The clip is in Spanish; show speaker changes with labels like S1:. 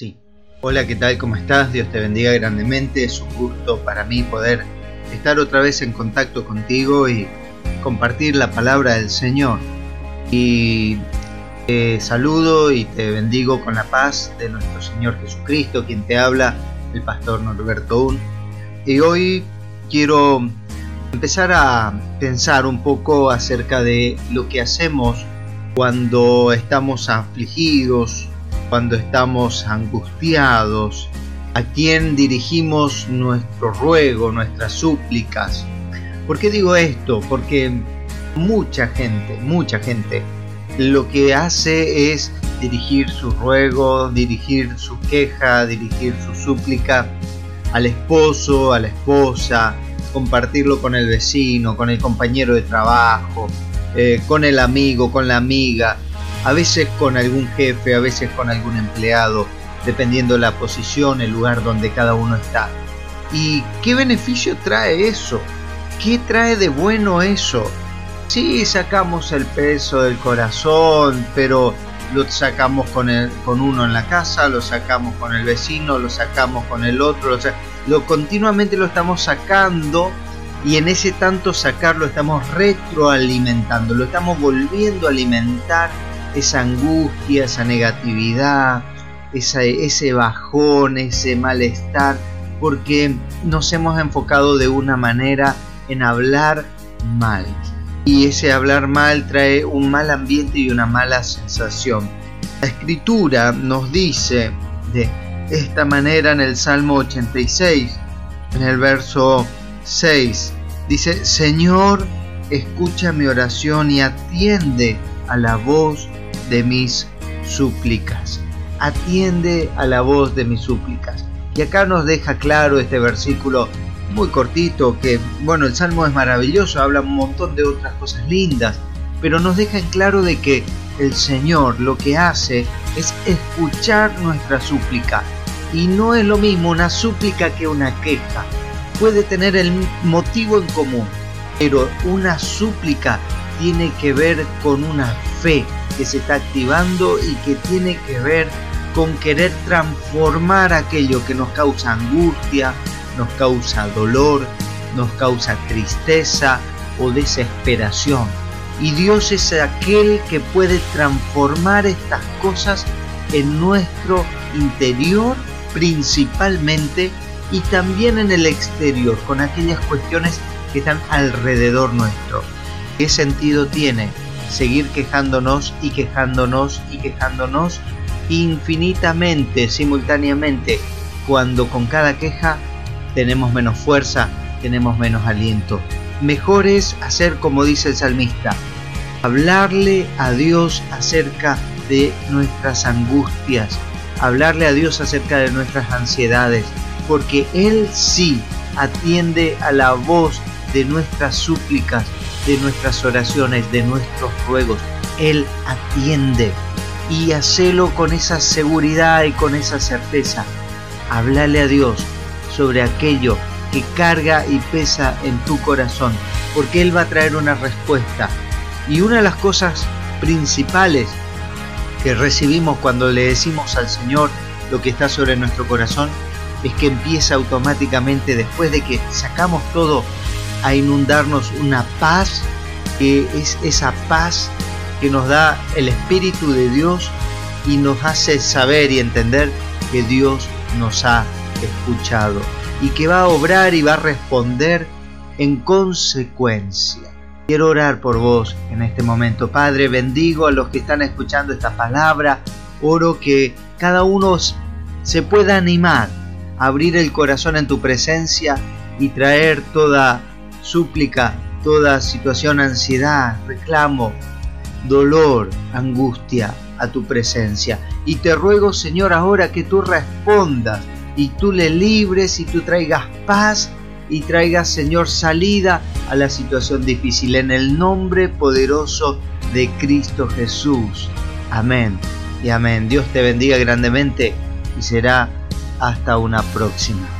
S1: Sí. Hola, ¿qué tal? ¿Cómo estás? Dios te bendiga grandemente. Es un gusto para mí poder estar otra vez en contacto contigo y compartir la palabra del Señor. Y te saludo y te bendigo con la paz de nuestro Señor Jesucristo, quien te habla, el pastor Norberto Un. Y hoy quiero empezar a pensar un poco acerca de lo que hacemos cuando estamos afligidos, cuando estamos angustiados, a quién dirigimos nuestro ruego, nuestras súplicas. ¿Por qué digo esto? Porque mucha gente, mucha gente, lo que hace es dirigir su ruego, dirigir su queja, dirigir su súplica al esposo, a la esposa, compartirlo con el vecino, con el compañero de trabajo, eh, con el amigo, con la amiga, a veces con algún jefe, a veces con algún empleado, dependiendo de la posición, el lugar donde cada uno está. ¿Y qué beneficio trae eso? ¿Qué trae de bueno eso? Sí, sacamos el peso del corazón, pero lo sacamos con, el, con uno en la casa, lo sacamos con el vecino, lo sacamos con el otro, lo continuamente lo estamos sacando y en ese tanto sacarlo estamos retroalimentando, lo estamos volviendo a alimentar esa angustia, esa negatividad, ese bajón, ese malestar, porque nos hemos enfocado de una manera en hablar mal. Y ese hablar mal trae un mal ambiente y una mala sensación. La escritura nos dice de esta manera en el Salmo 86, en el verso 6, dice, Señor, escucha mi oración y atiende a la voz de mis súplicas. Atiende a la voz de mis súplicas. Y acá nos deja claro este versículo muy cortito, que bueno, el Salmo es maravilloso, habla un montón de otras cosas lindas, pero nos deja en claro de que el Señor lo que hace es escuchar nuestra súplica. Y no es lo mismo una súplica que una queja. Puede tener el motivo en común, pero una súplica tiene que ver con una fe que se está activando y que tiene que ver con querer transformar aquello que nos causa angustia, nos causa dolor, nos causa tristeza o desesperación. Y Dios es aquel que puede transformar estas cosas en nuestro interior principalmente y también en el exterior, con aquellas cuestiones que están alrededor nuestro. ¿Qué sentido tiene seguir quejándonos y quejándonos y quejándonos infinitamente, simultáneamente, cuando con cada queja tenemos menos fuerza, tenemos menos aliento. Mejor es hacer como dice el salmista, hablarle a Dios acerca de nuestras angustias, hablarle a Dios acerca de nuestras ansiedades, porque Él sí atiende a la voz de nuestras súplicas, de nuestras oraciones, de nuestros ruegos. Él atiende y hacelo con esa seguridad y con esa certeza. Háblale a Dios sobre aquello que carga y pesa en tu corazón, porque Él va a traer una respuesta. Y una de las cosas principales que recibimos cuando le decimos al Señor lo que está sobre nuestro corazón es que empieza automáticamente después de que sacamos todo a inundarnos una paz, que es esa paz que nos da el Espíritu de Dios y nos hace saber y entender que Dios nos ha escuchado y que va a obrar y va a responder en consecuencia. Quiero orar por vos en este momento. Padre, bendigo a los que están escuchando esta palabra. Oro que cada uno se pueda animar a abrir el corazón en tu presencia y traer toda súplica, toda situación, ansiedad, reclamo, dolor, angustia a tu presencia. Y te ruego, Señor, ahora que tú respondas y tú le libres y tú traigas paz y traigas, Señor, salida a la situación difícil. En el nombre poderoso de Cristo Jesús. Amén y amén. Dios te bendiga grandemente y será hasta una próxima.